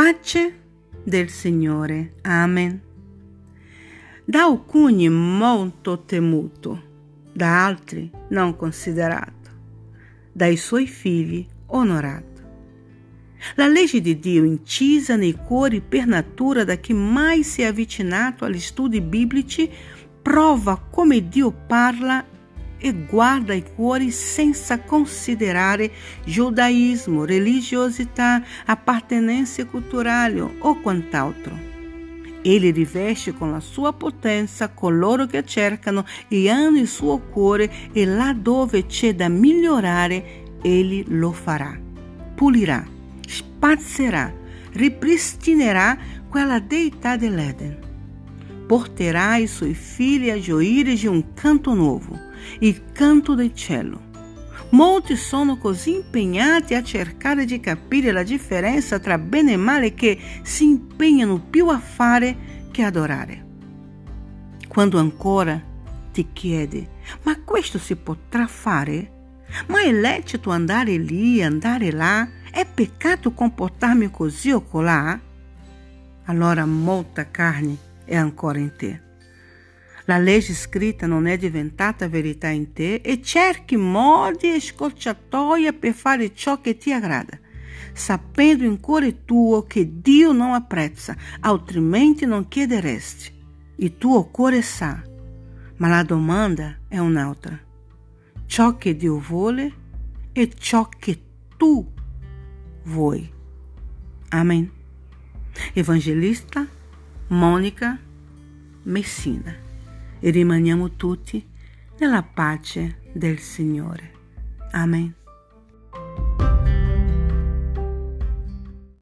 pace del Signore. Amen. Da alcuni molto temuto, da altri non considerato, dai suoi figli onorato. La legge di Dio incisa nei cuori per natura da chi mai si è avvicinato agli studi biblici prova come Dio parla e guarda i cuori senza considerare giudaismo, religiosità, appartenenze culturali o quant'altro. Ele riveste con la sua potenza coloro che cercano e hanno il suo cuore e là dove c'è da migliorare, Ele lo farà, pulirà, spazzerà, ripristinerà quella deità dell'Eden porterà i suoi figli a gioire di un canto nuovo, il canto del cielo. Molti sono così impegnati a cercare di capire la differenza tra bene e male che si impegnano più a fare che adorare. Quando ancora ti chiedi, ma questo si potrà fare? Ma è lecito andare lì, andare là? È peccato comportarmi così o colà? Allora molta carne è ancora in te. La legge scritta non è diventata verità in te e cerchi modi e scorciatoie per fare ciò che ti aggrada, sapendo in cuore tuo che Dio non apprezza, altrimenti non chiederesti. Il tuo cuore sa, ma la domanda è un'altra. Ciò che Dio vuole e ciò che tu vuoi. Amen. Evangelista Monica Messina e rimaniamo tutti nella pace del Signore. Amen.